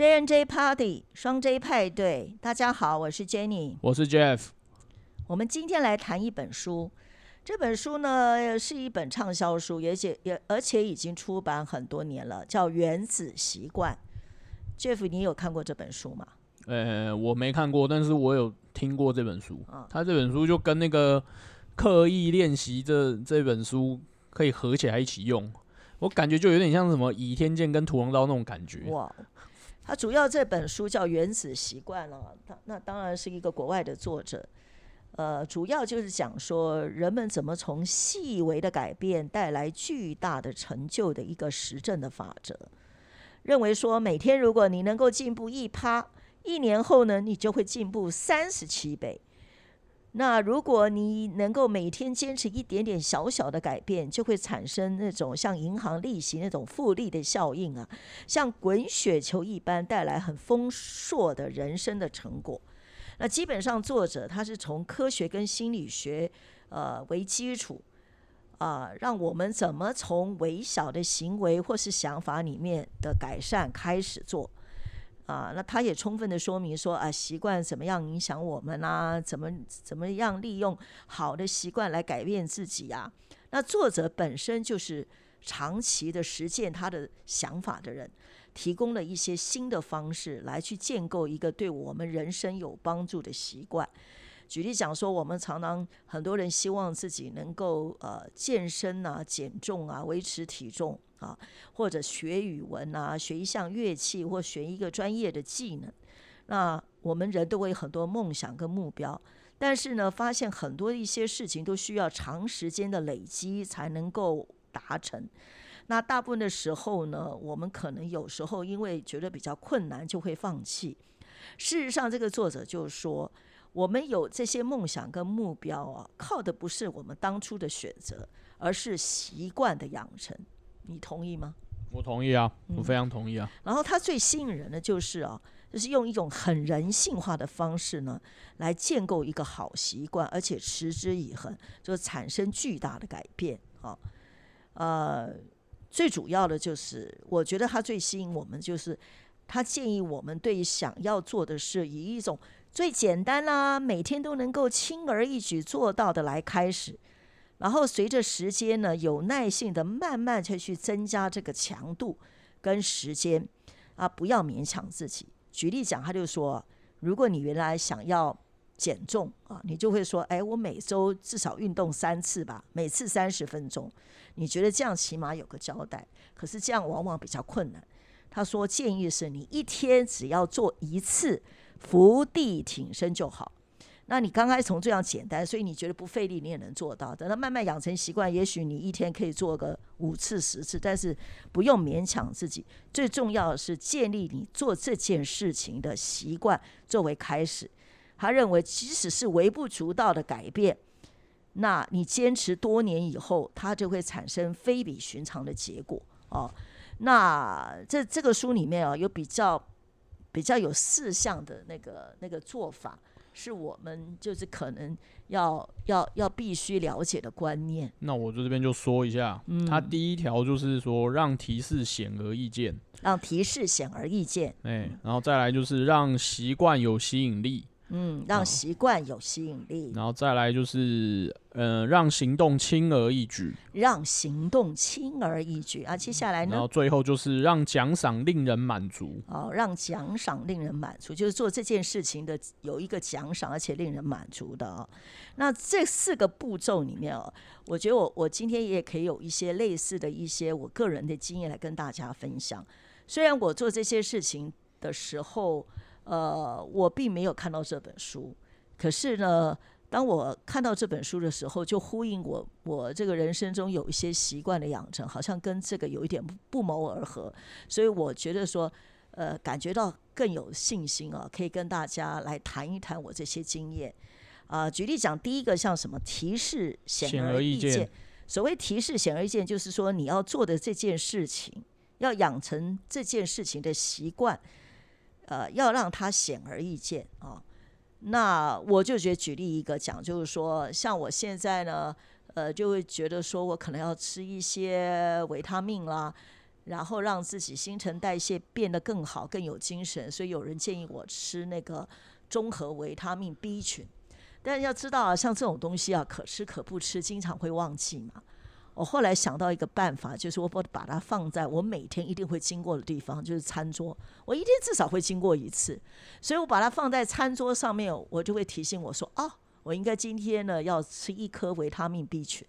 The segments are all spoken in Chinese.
J N J Party 双 J 派对，大家好，我是 Jenny，我是 Jeff。我们今天来谈一本书，这本书呢是一本畅销书，而且也而且已经出版很多年了，叫《原子习惯》。Jeff，你有看过这本书吗？呃，我没看过，但是我有听过这本书。他这本书就跟那个刻意练习这这本书可以合起来一起用，我感觉就有点像什么倚天剑跟屠龙刀那种感觉。哇！他主要这本书叫《原子习惯》了，他那当然是一个国外的作者，呃，主要就是讲说人们怎么从细微的改变带来巨大的成就的一个实证的法则。认为说每天如果你能够进步一趴，一年后呢，你就会进步三十七倍。那如果你能够每天坚持一点点小小的改变，就会产生那种像银行利息那种复利的效应啊，像滚雪球一般带来很丰硕的人生的成果。那基本上作者他是从科学跟心理学呃为基础啊，让我们怎么从微小的行为或是想法里面的改善开始做。啊，那他也充分的说明说啊，习惯怎么样影响我们啊？怎么怎么样利用好的习惯来改变自己呀？那作者本身就是长期的实践他的想法的人，提供了一些新的方式来去建构一个对我们人生有帮助的习惯。举例讲说，我们常常很多人希望自己能够呃健身啊、减重啊、维持体重。啊，或者学语文啊，学一项乐器，或学一个专业的技能，那我们人都会有很多梦想跟目标，但是呢，发现很多一些事情都需要长时间的累积才能够达成。那大部分的时候呢，我们可能有时候因为觉得比较困难，就会放弃。事实上，这个作者就说，我们有这些梦想跟目标啊，靠的不是我们当初的选择，而是习惯的养成。你同意吗？我同意啊，我非常同意啊。然后他最吸引人的就是啊，就是用一种很人性化的方式呢，来建构一个好习惯，而且持之以恒，就产生巨大的改变啊。呃，最主要的就是，我觉得他最吸引我们，就是他建议我们对想要做的事，以一种最简单啦，每天都能够轻而易举做到的来开始。然后随着时间呢，有耐性的慢慢去去增加这个强度跟时间啊，不要勉强自己。举例讲，他就说，如果你原来想要减重啊，你就会说，哎，我每周至少运动三次吧，每次三十分钟。你觉得这样起码有个交代？可是这样往往比较困难。他说建议是你一天只要做一次伏地挺身就好。那你刚开始从这样简单，所以你觉得不费力，你也能做到。等到慢慢养成习惯，也许你一天可以做个五次、十次，但是不用勉强自己。最重要的是建立你做这件事情的习惯作为开始。他认为，即使是微不足道的改变，那你坚持多年以后，它就会产生非比寻常的结果哦。那这这个书里面啊，有比较比较有四项的那个那个做法。是我们就是可能要要要必须了解的观念。那我就这边就说一下，他第一条就是说让提示显而易见，让提示显而易见。哎，然后再来就是让习惯有吸引力。嗯，让习惯有吸引力，然后再来就是，呃，让行动轻而易举，让行动轻而易举啊。接下来呢？然后最后就是让奖赏令人满足。哦，让奖赏令人满足，就是做这件事情的有一个奖赏，而且令人满足的啊。那这四个步骤里面哦，我觉得我我今天也可以有一些类似的一些我个人的经验来跟大家分享。虽然我做这些事情的时候。呃，我并没有看到这本书，可是呢，当我看到这本书的时候，就呼应我我这个人生中有一些习惯的养成，好像跟这个有一点不谋而合，所以我觉得说，呃，感觉到更有信心啊，可以跟大家来谈一谈我这些经验啊。举例讲，第一个像什么提示显而易见，所谓提示显而易见，就是说你要做的这件事情，要养成这件事情的习惯。呃，要让它显而易见啊。那我就觉得举例一个讲，就是说，像我现在呢，呃，就会觉得说我可能要吃一些维他命啦。然后让自己新陈代谢变得更好、更有精神。所以有人建议我吃那个综合维他命 B 群，但要知道啊，像这种东西啊，可吃可不吃，经常会忘记嘛。我后来想到一个办法，就是我把把它放在我每天一定会经过的地方，就是餐桌。我一天至少会经过一次，所以我把它放在餐桌上面，我就会提醒我说：哦，我应该今天呢要吃一颗维他命 B 群，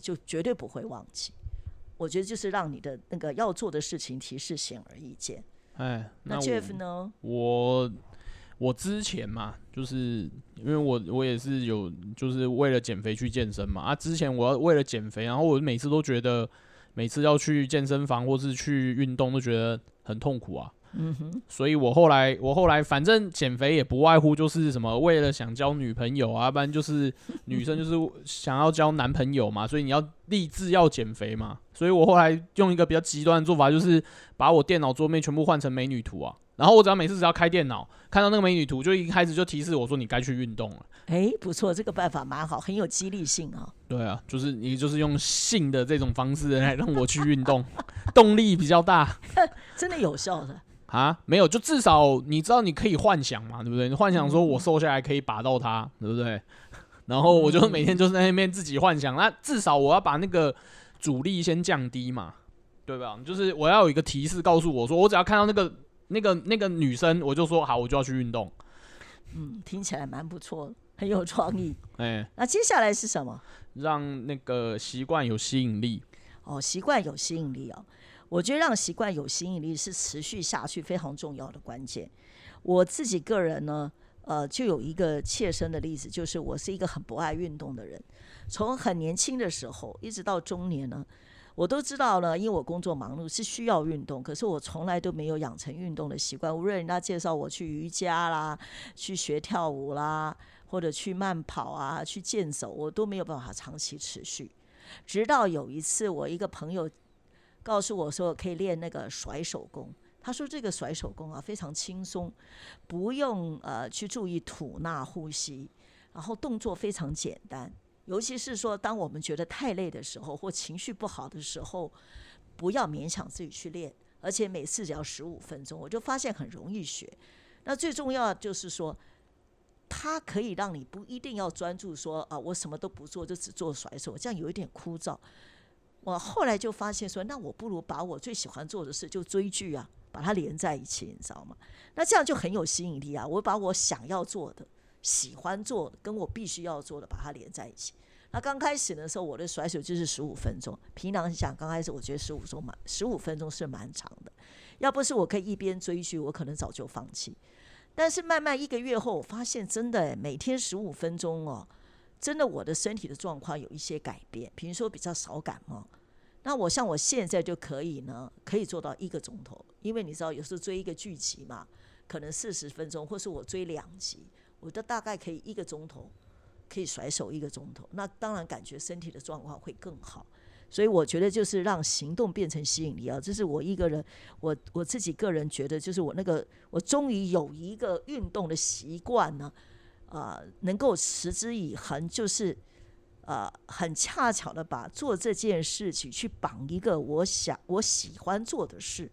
就绝对不会忘记。我觉得就是让你的那个要做的事情提示显而易见。哎，那 Jeff 呢？我我之前嘛，就是因为我我也是有就是为了减肥去健身嘛啊，之前我要为了减肥，然后我每次都觉得每次要去健身房或是去运动都觉得很痛苦啊。嗯哼，所以我后来，我后来反正减肥也不外乎就是什么，为了想交女朋友啊，不然就是女生就是想要交男朋友嘛，所以你要立志要减肥嘛。所以我后来用一个比较极端的做法，就是把我电脑桌面全部换成美女图啊。然后我只要每次只要开电脑，看到那个美女图，就一开始就提示我说你该去运动了。哎，不错，这个办法蛮好，很有激励性啊。对啊，就是你就是用性的这种方式来让我去运动，动力比较大，真的有效的。啊，没有，就至少你知道你可以幻想嘛，对不对？你幻想说我瘦下来可以拔到它，对不对？然后我就每天就是在那边自己幻想，那至少我要把那个阻力先降低嘛，对吧？就是我要有一个提示告诉我说，我只要看到那个那个那个女生，我就说好，我就要去运动。嗯，听起来蛮不错，很有创意。哎，那接下来是什么？让那个习惯有吸引力。哦，习惯有吸引力哦。我觉得让习惯有吸引力是持续下去非常重要的关键。我自己个人呢，呃，就有一个切身的例子，就是我是一个很不爱运动的人。从很年轻的时候一直到中年呢，我都知道呢，因为我工作忙碌是需要运动，可是我从来都没有养成运动的习惯。无论人家介绍我去瑜伽啦、去学跳舞啦，或者去慢跑啊、去健走，我都没有办法长期持续。直到有一次，我一个朋友。告诉我说可以练那个甩手功。他说这个甩手功啊非常轻松，不用呃去注意吐纳呼吸，然后动作非常简单。尤其是说当我们觉得太累的时候或情绪不好的时候，不要勉强自己去练，而且每次只要十五分钟，我就发现很容易学。那最重要就是说，它可以让你不一定要专注说啊我什么都不做就只做甩手，这样有一点枯燥。我后来就发现说，那我不如把我最喜欢做的事，就追剧啊，把它连在一起，你知道吗？那这样就很有吸引力啊！我把我想要做的、喜欢做的，跟我必须要做的，把它连在一起。那刚开始的时候，我的甩手就是十五分钟。平常想，刚开始我觉得十五分钟蛮，十五分钟是蛮长的。要不是我可以一边追剧，我可能早就放弃。但是慢慢一个月后，我发现真的，每天十五分钟哦。真的，我的身体的状况有一些改变，比如说比较少感冒。那我像我现在就可以呢，可以做到一个钟头，因为你知道有时候追一个剧集嘛，可能四十分钟，或是我追两集，我都大概可以一个钟头，可以甩手一个钟头。那当然感觉身体的状况会更好。所以我觉得就是让行动变成吸引力啊，这是我一个人，我我自己个人觉得，就是我那个我终于有一个运动的习惯呢。呃，能够持之以恒，就是呃，很恰巧的把做这件事情去绑一个我想我喜欢做的事，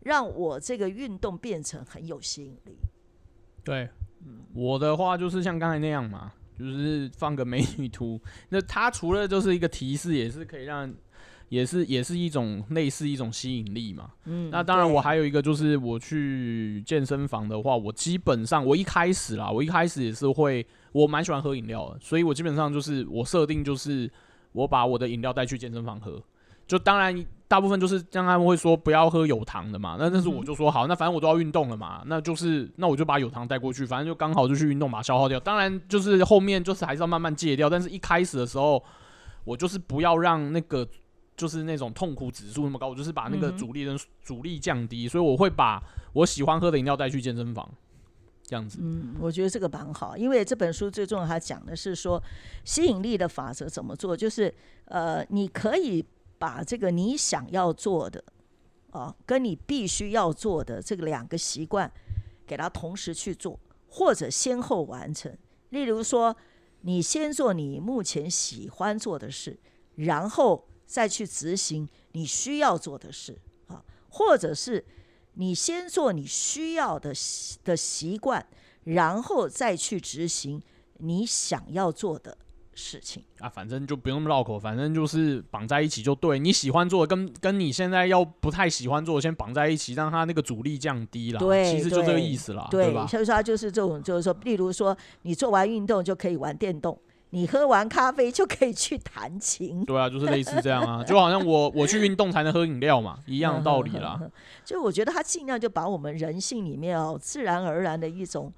让我这个运动变成很有吸引力。对，我的话就是像刚才那样嘛，就是放个美女图，那它除了就是一个提示，也是可以让。也是也是一种类似一种吸引力嘛。嗯，那当然我还有一个就是我去健身房的话，我基本上我一开始啦，我一开始也是会，我蛮喜欢喝饮料的，所以我基本上就是我设定就是我把我的饮料带去健身房喝。就当然大部分就是像他们会说不要喝有糖的嘛，那但是我就说好，那反正我都要运动了嘛，那就是那我就把有糖带过去，反正就刚好就去运动把它消耗掉。当然就是后面就是还是要慢慢戒掉，但是一开始的时候我就是不要让那个。就是那种痛苦指数那么高，我就是把那个阻力跟阻力降低，所以我会把我喜欢喝的饮料带去健身房，这样子。嗯，我觉得这个蛮好，因为这本书最重要，它讲的是说吸引力的法则怎么做，就是呃，你可以把这个你想要做的啊，跟你必须要做的这个两个习惯，给它同时去做，或者先后完成。例如说，你先做你目前喜欢做的事，然后。再去执行你需要做的事啊，或者是你先做你需要的的习惯，然后再去执行你想要做的。事情啊，反正就不用那么绕口，反正就是绑在一起就对。你喜欢做的跟跟你现在要不太喜欢做的先绑在一起，让它那个阻力降低了。对，其实就这个意思啦，对吧？所以说就是这种，就是说，例如说你做完运动就可以玩电动，你喝完咖啡就可以去弹琴。对啊，就是类似这样啊，就好像我我去运动才能喝饮料嘛，一样的道理啦。就我觉得他尽量就把我们人性里面哦，自然而然的一种。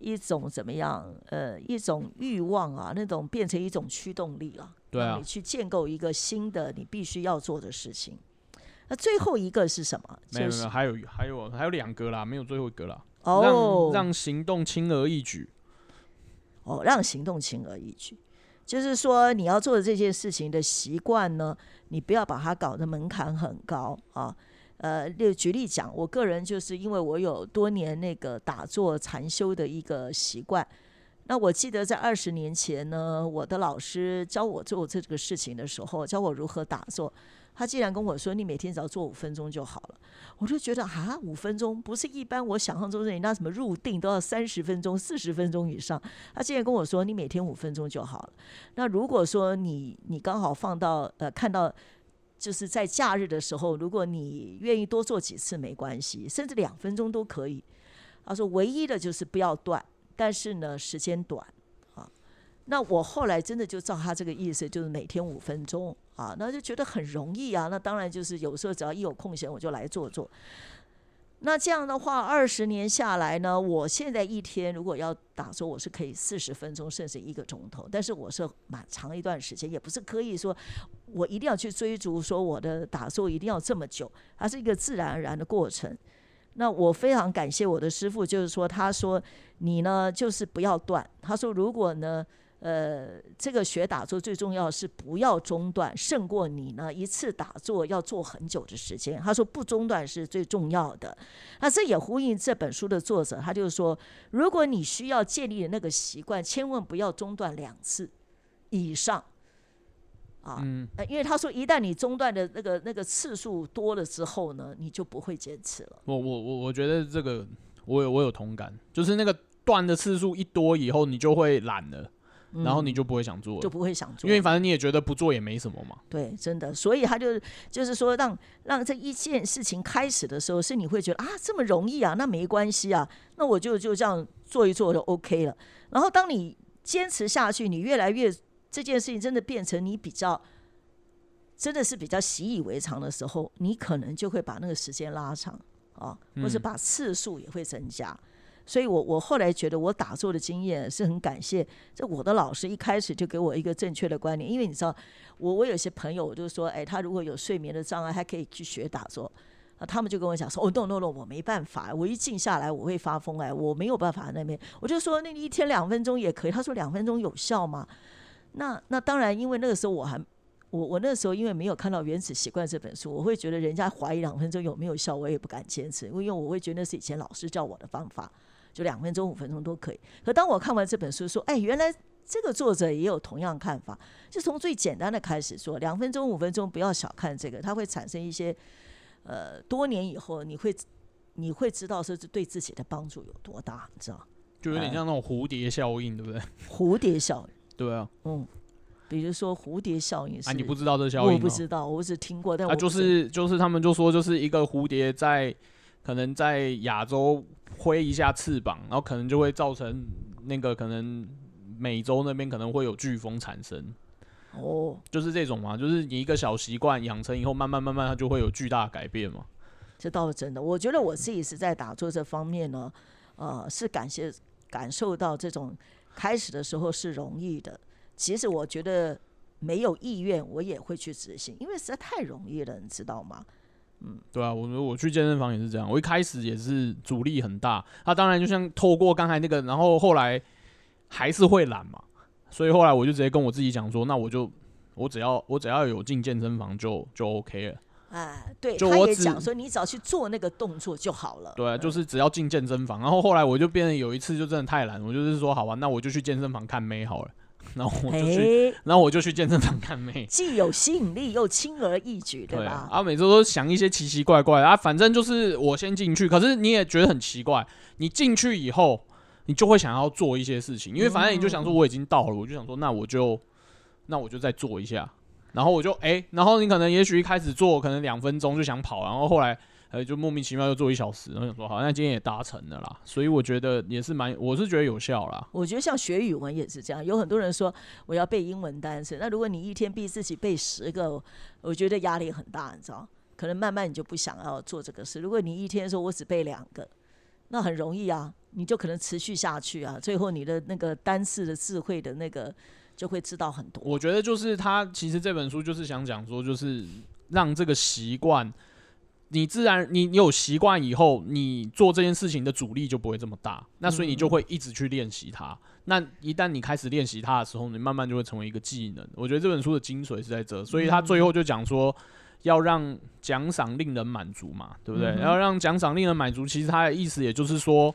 一种怎么样？呃，一种欲望啊，那种变成一种驱动力了。对啊，你去建构一个新的你必须要做的事情。那最后一个是什么？没有没有，还有还有还有两个啦，没有最后一个啦。哦，让让行动轻而易举。哦，让行动轻而易举，就是说你要做的这件事情的习惯呢，你不要把它搞得门槛很高啊。呃，就举例讲，我个人就是因为我有多年那个打坐禅修的一个习惯。那我记得在二十年前呢，我的老师教我做这个事情的时候，教我如何打坐。他既然跟我说，你每天只要做五分钟就好了，我就觉得啊，五分钟不是一般我想象中的那什么入定都要三十分钟、四十分钟以上。他竟然跟我说，你每天五分钟就好了。那如果说你你刚好放到呃看到。就是在假日的时候，如果你愿意多做几次没关系，甚至两分钟都可以。他说，唯一的就是不要断，但是呢时间短。那我后来真的就照他这个意思，就是每天五分钟啊，那就觉得很容易啊。那当然就是有时候只要一有空闲，我就来做做。那这样的话，二十年下来呢，我现在一天如果要打坐，我是可以四十分钟甚至一个钟头。但是我是蛮长一段时间，也不是可以说我一定要去追逐说我的打坐一定要这么久，它是一个自然而然的过程。那我非常感谢我的师傅，就是说他说你呢就是不要断。他说如果呢。呃，这个学打坐最重要是不要中断，胜过你呢一次打坐要做很久的时间。他说不中断是最重要的。那这也呼应这本书的作者，他就是说，如果你需要建立的那个习惯，千万不要中断两次以上啊。嗯。因为他说，一旦你中断的那个那个次数多了之后呢，你就不会坚持了。我我我我觉得这个我有我有同感，就是那个断的次数一多以后，你就会懒了。然后你就不会想做，就不会想做，因为反正你也觉得不做也没什么嘛。对，真的，所以他就就是说，让让这一件事情开始的时候，是你会觉得啊，这么容易啊，那没关系啊，那我就就这样做一做就 OK 了。然后当你坚持下去，你越来越这件事情真的变成你比较真的是比较习以为常的时候，你可能就会把那个时间拉长啊，或者把次数也会增加。所以，我我后来觉得我打坐的经验是很感谢这我的老师一开始就给我一个正确的观念，因为你知道，我我有些朋友我就说，哎，他如果有睡眠的障碍，还可以去学打坐啊。他们就跟我讲说，哦，no no no，我没办法，我一静下来我会发疯哎，我没有办法那边。我就说，那你一天两分钟也可以。他说两分钟有效吗？那那当然，因为那个时候我还我我那时候因为没有看到《原始习惯》这本书，我会觉得人家怀疑两分钟有没有效，我也不敢坚持，因为我会觉得那是以前老师教我的方法。就两分钟、五分钟都可以。可当我看完这本书，说：“哎，原来这个作者也有同样看法。”就从最简单的开始说，两分钟、五分钟，不要小看这个，它会产生一些呃，多年以后你会你会知道说这对自己的帮助有多大，你知道？就有点像那种蝴蝶效应，对不对？蝴蝶效应，对啊，嗯，比如说蝴蝶效应，啊，你不知道这效应？我不知道，我只听过，但啊，就是就是他们就说，就是一个蝴蝶在可能在亚洲。挥一下翅膀，然后可能就会造成那个可能美洲那边可能会有飓风产生。哦，就是这种嘛，就是你一个小习惯养成以后，慢慢慢慢它就会有巨大改变嘛。这倒是真的，我觉得我自己是在打坐这方面呢，呃，是感谢感受到这种开始的时候是容易的。其实我觉得没有意愿，我也会去执行，因为实在太容易了，你知道吗？嗯，对啊，我我去健身房也是这样，我一开始也是阻力很大。他当然就像透过刚才那个，然后后来还是会懒嘛，所以后来我就直接跟我自己讲说，那我就我只要我只要有进健身房就就 OK 了。啊，对，他也讲说你只要去做那个动作就好了。对，就是只要进健身房。然后后来我就变得有一次就真的太懒，我就是说好吧，那我就去健身房看妹好了。然后我就去，然后我就去健身房看妹，既有吸引力又轻而易举，对吧？啊，每次都想一些奇奇怪怪啊，反正就是我先进去，可是你也觉得很奇怪，你进去以后，你就会想要做一些事情，因为反正你就想说我已经到了，我就想说那我就那我就再做一下，然后我就哎，然后你可能也许一开始做可能两分钟就想跑，然后后来。呃，就莫名其妙又做一小时，然后想说好，那今天也达成了啦，所以我觉得也是蛮，我是觉得有效啦。我觉得像学语文也是这样，有很多人说我要背英文单词，那如果你一天逼自己背十个，我觉得压力很大，你知道？可能慢慢你就不想要做这个事。如果你一天说我只背两个，那很容易啊，你就可能持续下去啊，最后你的那个单词的智慧的那个就会知道很多。我觉得就是他其实这本书就是想讲说，就是让这个习惯。你自然，你你有习惯以后，你做这件事情的阻力就不会这么大。那所以你就会一直去练习它。那一旦你开始练习它的时候，你慢慢就会成为一个技能。我觉得这本书的精髓是在这，所以他最后就讲说，要让奖赏令人满足嘛，对不对？要让奖赏令人满足，其实他的意思也就是说，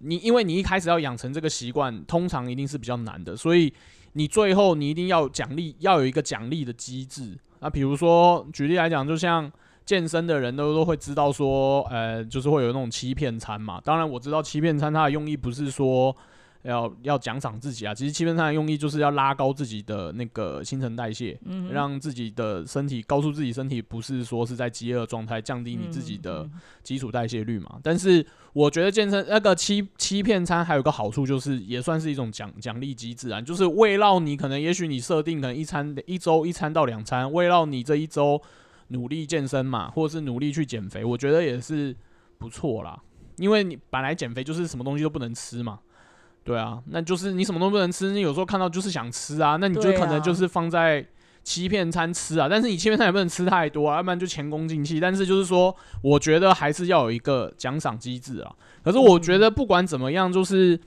你因为你一开始要养成这个习惯，通常一定是比较难的，所以你最后你一定要奖励，要有一个奖励的机制。那比如说举例来讲，就像。健身的人都都会知道说，呃，就是会有那种欺骗餐嘛。当然我知道欺骗餐它的用意不是说要要奖赏自己啊，其实欺骗餐的用意就是要拉高自己的那个新陈代谢，让自己的身体告诉自己身体不是说是在饥饿状态，降低你自己的基础代谢率嘛。但是我觉得健身那个欺欺骗餐还有个好处就是也算是一种奖奖励机制啊，就是为了你可能也许你设定可能一餐一周一餐到两餐，为了你这一周。努力健身嘛，或者是努力去减肥，我觉得也是不错啦。因为你本来减肥就是什么东西都不能吃嘛，对啊，那就是你什么都不能吃，你有时候看到就是想吃啊，那你就可能就是放在欺骗餐吃啊。但是你欺骗餐也不能吃太多啊，要不然就前功尽弃。但是就是说，我觉得还是要有一个奖赏机制啊。可是我觉得不管怎么样，就是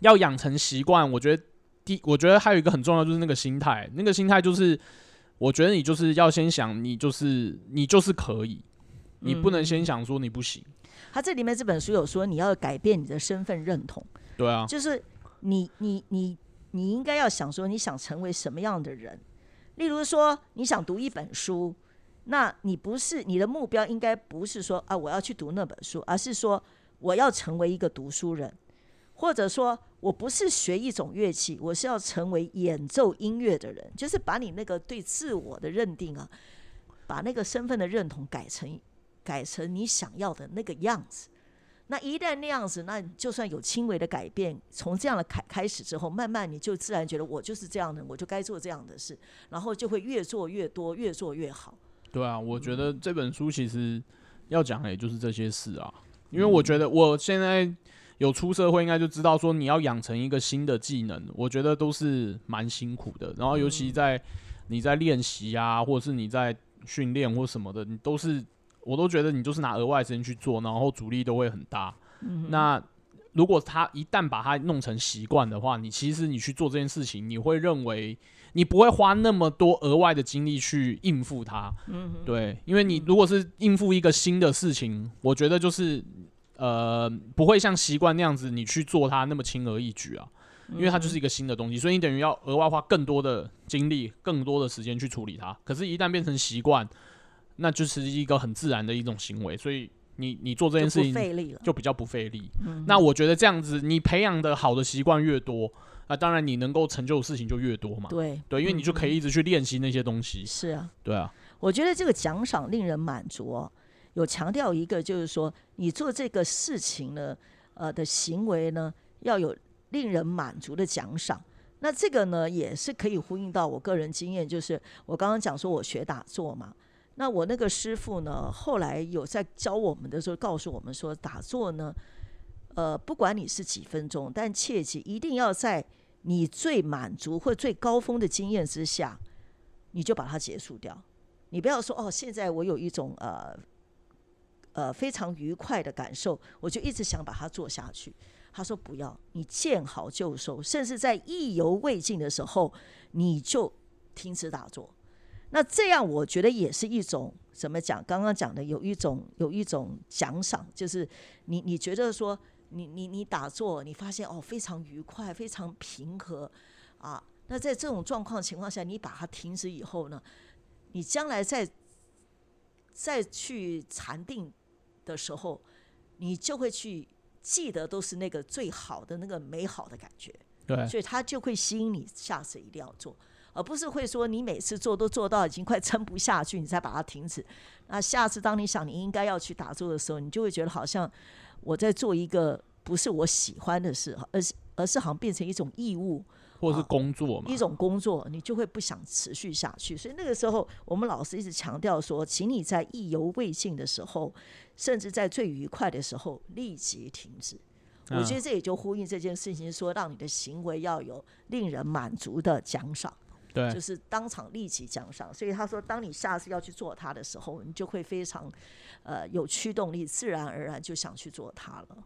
要养成习惯。我觉得第，我觉得还有一个很重要就是那个心态，那个心态就是。我觉得你就是要先想，你就是你就是可以，你不能先想说你不行。他这里面这本书有说，你要改变你的身份认同。对啊，就是你你你你应该要想说，你想成为什么样的人？例如说，你想读一本书，那你不是你的目标应该不是说啊，我要去读那本书，而是说我要成为一个读书人。或者说我不是学一种乐器，我是要成为演奏音乐的人，就是把你那个对自我的认定啊，把那个身份的认同改成改成你想要的那个样子。那一旦那样子，那就算有轻微的改变，从这样的开开始之后，慢慢你就自然觉得我就是这样的，我就该做这样的事，然后就会越做越多，越做越好。对啊，我觉得这本书其实要讲的也就是这些事啊，因为我觉得我现在。有出社会应该就知道说你要养成一个新的技能，我觉得都是蛮辛苦的。然后尤其在你在练习啊，或者是你在训练或什么的，你都是我都觉得你就是拿额外时间去做，然后阻力都会很大。那如果他一旦把它弄成习惯的话，你其实你去做这件事情，你会认为你不会花那么多额外的精力去应付它。嗯，对，因为你如果是应付一个新的事情，我觉得就是。呃，不会像习惯那样子，你去做它那么轻而易举啊，因为它就是一个新的东西，所以你等于要额外花更多的精力、更多的时间去处理它。可是，一旦变成习惯，那就是一个很自然的一种行为，所以你你做这件事情就比较不费力。那我觉得这样子，你培养的好的习惯越多，那当然你能够成就的事情就越多嘛。对对，因为你就可以一直去练习那些东西。是啊，对啊，我觉得这个奖赏令人满足。有强调一个，就是说你做这个事情呢，呃的行为呢，要有令人满足的奖赏。那这个呢，也是可以呼应到我个人经验，就是我刚刚讲说我学打坐嘛，那我那个师傅呢，后来有在教我们的时候，告诉我们说，打坐呢，呃，不管你是几分钟，但切记一定要在你最满足或最高峰的经验之下，你就把它结束掉。你不要说哦，现在我有一种呃。呃，非常愉快的感受，我就一直想把它做下去。他说不要，你见好就收，甚至在意犹未尽的时候，你就停止打坐。那这样我觉得也是一种怎么讲？刚刚讲的有一种有一种奖赏，就是你你觉得说你你你打坐，你发现哦非常愉快，非常平和，啊。那在这种状况情况下，你把它停止以后呢，你将来再再去禅定的时候，你就会去记得都是那个最好的那个美好的感觉。对，所以它就会吸引你下次一定要做，而不是会说你每次做都做到已经快撑不下去，你才把它停止。那下次当你想你应该要去打坐的时候，你就会觉得好像我在做一个不是我喜欢的事，而是而是好像变成一种义务。或者是工作嘛，一种工作，你就会不想持续下去。所以那个时候，我们老师一直强调说，请你在意犹未尽的时候，甚至在最愉快的时候，立即停止。我觉得这也就呼应这件事情，说让你的行为要有令人满足的奖赏，对，就是当场立即奖赏。所以他说，当你下次要去做它的时候，你就会非常呃有驱动力，自然而然就想去做它了。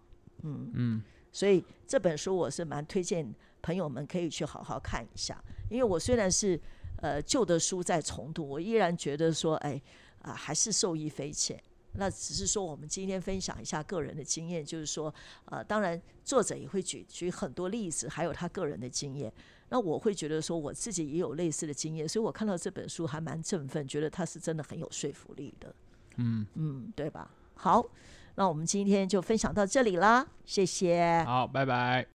嗯嗯，所以这本书我是蛮推荐。朋友们可以去好好看一下，因为我虽然是呃旧的书在重读，我依然觉得说，哎啊，还是受益匪浅。那只是说，我们今天分享一下个人的经验，就是说，呃，当然作者也会举举很多例子，还有他个人的经验。那我会觉得说，我自己也有类似的经验，所以我看到这本书还蛮振奋，觉得他是真的很有说服力的。嗯嗯，对吧？好，那我们今天就分享到这里啦，谢谢。好，拜拜。